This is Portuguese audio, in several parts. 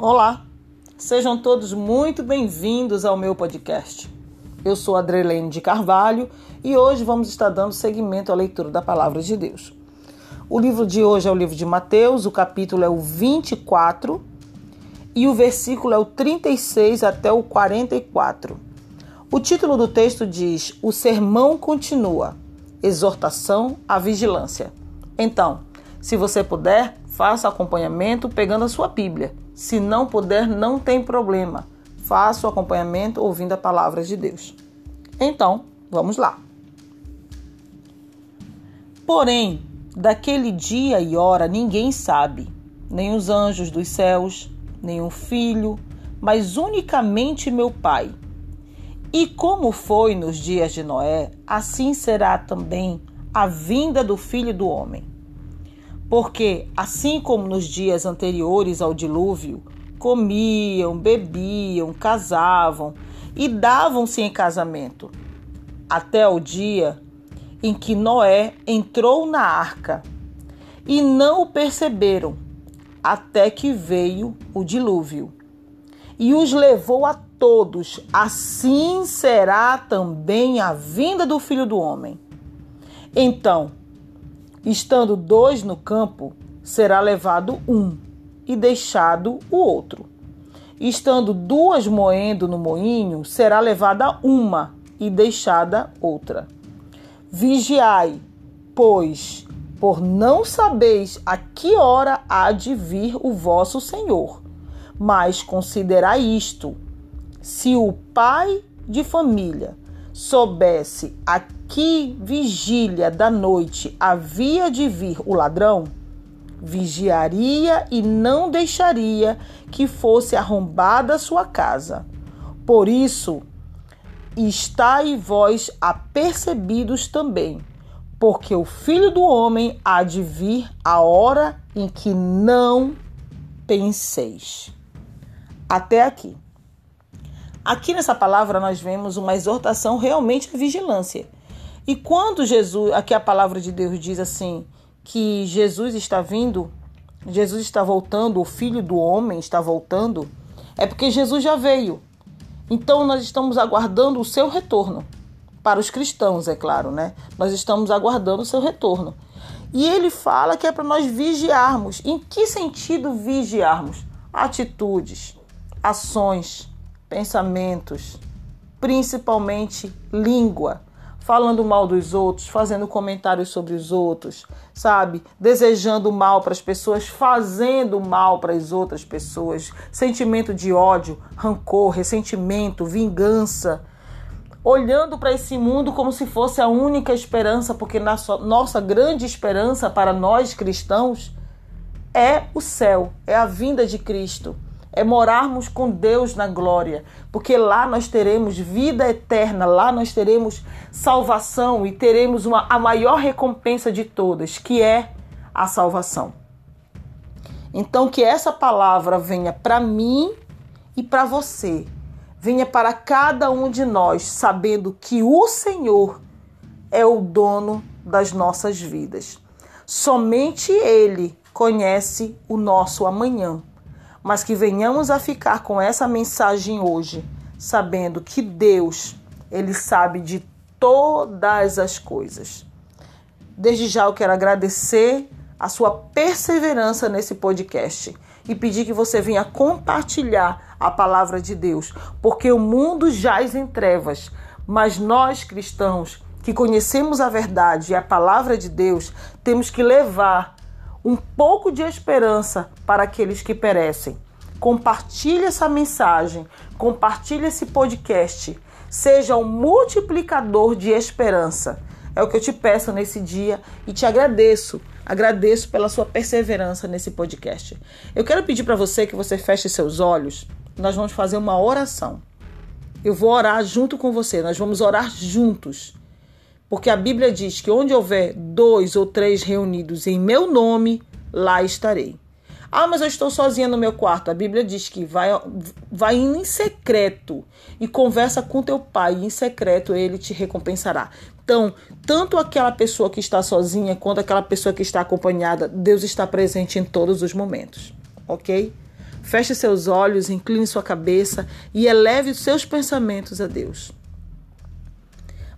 Olá, sejam todos muito bem-vindos ao meu podcast. Eu sou Adrelene de Carvalho e hoje vamos estar dando seguimento à leitura da Palavra de Deus. O livro de hoje é o livro de Mateus, o capítulo é o 24 e o versículo é o 36 até o 44. O título do texto diz: O sermão continua. Exortação à vigilância. Então, se você puder, faça acompanhamento pegando a sua Bíblia. Se não puder, não tem problema. Faça o acompanhamento ouvindo a palavra de Deus. Então, vamos lá. Porém, daquele dia e hora ninguém sabe, nem os anjos dos céus, nem o filho, mas unicamente meu Pai. E como foi nos dias de Noé, assim será também a vinda do filho do homem. Porque, assim como nos dias anteriores ao dilúvio, comiam, bebiam, casavam e davam-se em casamento, até o dia em que Noé entrou na arca, e não o perceberam, até que veio o dilúvio e os levou a todos. Assim será também a vinda do filho do homem. Então, Estando dois no campo, será levado um e deixado o outro. Estando duas moendo no moinho, será levada uma e deixada outra. Vigiai, pois, por não sabeis a que hora há de vir o vosso Senhor. Mas considerai isto: se o pai de família soubesse a que vigília da noite havia de vir o ladrão, vigiaria e não deixaria que fosse arrombada a sua casa. Por isso, estai vós apercebidos também, porque o filho do homem há de vir a hora em que não penseis. Até aqui. Aqui nessa palavra nós vemos uma exortação realmente à vigilância. E quando Jesus, aqui a palavra de Deus diz assim, que Jesus está vindo, Jesus está voltando, o filho do homem está voltando, é porque Jesus já veio. Então nós estamos aguardando o seu retorno. Para os cristãos, é claro, né? Nós estamos aguardando o seu retorno. E ele fala que é para nós vigiarmos. Em que sentido vigiarmos? Atitudes, ações, pensamentos, principalmente língua, falando mal dos outros, fazendo comentários sobre os outros, sabe? Desejando mal para as pessoas, fazendo mal para as outras pessoas, sentimento de ódio, rancor, ressentimento, vingança. Olhando para esse mundo como se fosse a única esperança, porque nossa, nossa grande esperança para nós cristãos é o céu, é a vinda de Cristo é morarmos com Deus na glória, porque lá nós teremos vida eterna, lá nós teremos salvação e teremos uma, a maior recompensa de todas, que é a salvação. Então, que essa palavra venha para mim e para você, venha para cada um de nós, sabendo que o Senhor é o dono das nossas vidas. Somente Ele conhece o nosso amanhã mas que venhamos a ficar com essa mensagem hoje, sabendo que Deus, ele sabe de todas as coisas. Desde já eu quero agradecer a sua perseverança nesse podcast e pedir que você venha compartilhar a palavra de Deus, porque o mundo jaz em trevas, mas nós cristãos que conhecemos a verdade e a palavra de Deus, temos que levar um pouco de esperança para aqueles que perecem. Compartilhe essa mensagem, compartilhe esse podcast. Seja um multiplicador de esperança. É o que eu te peço nesse dia e te agradeço. Agradeço pela sua perseverança nesse podcast. Eu quero pedir para você que você feche seus olhos. Nós vamos fazer uma oração. Eu vou orar junto com você. Nós vamos orar juntos. Porque a Bíblia diz que onde houver dois ou três reunidos em meu nome, lá estarei. Ah, mas eu estou sozinha no meu quarto. A Bíblia diz que vai, vai em secreto e conversa com teu pai. E em secreto ele te recompensará. Então, tanto aquela pessoa que está sozinha quanto aquela pessoa que está acompanhada, Deus está presente em todos os momentos, ok? Feche seus olhos, incline sua cabeça e eleve os seus pensamentos a Deus.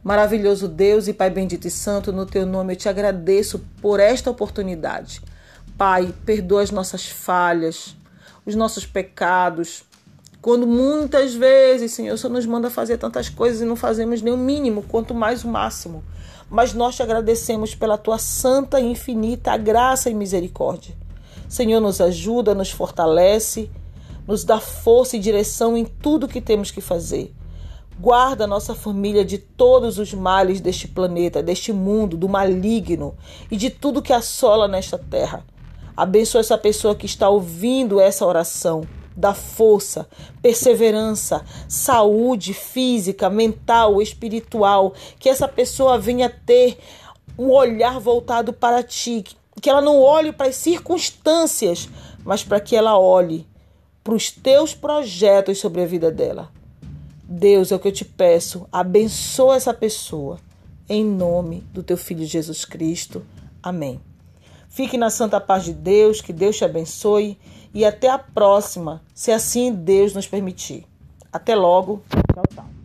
Maravilhoso Deus e Pai bendito e santo, no teu nome eu te agradeço por esta oportunidade. Pai, perdoa as nossas falhas, os nossos pecados. Quando muitas vezes, Senhor, Senhor nos manda fazer tantas coisas e não fazemos nem o mínimo, quanto mais o máximo. Mas nós te agradecemos pela tua santa e infinita graça e misericórdia. Senhor, nos ajuda, nos fortalece, nos dá força e direção em tudo que temos que fazer. Guarda nossa família de todos os males deste planeta, deste mundo, do maligno e de tudo que assola nesta terra. Abençoa essa pessoa que está ouvindo essa oração. Dá força, perseverança, saúde física, mental, espiritual. Que essa pessoa venha ter um olhar voltado para ti. Que ela não olhe para as circunstâncias, mas para que ela olhe para os teus projetos sobre a vida dela. Deus, é o que eu te peço, abençoa essa pessoa. Em nome do teu filho Jesus Cristo. Amém. Fique na santa paz de Deus, que Deus te abençoe e até a próxima, se assim Deus nos permitir. Até logo. Tchau, tchau.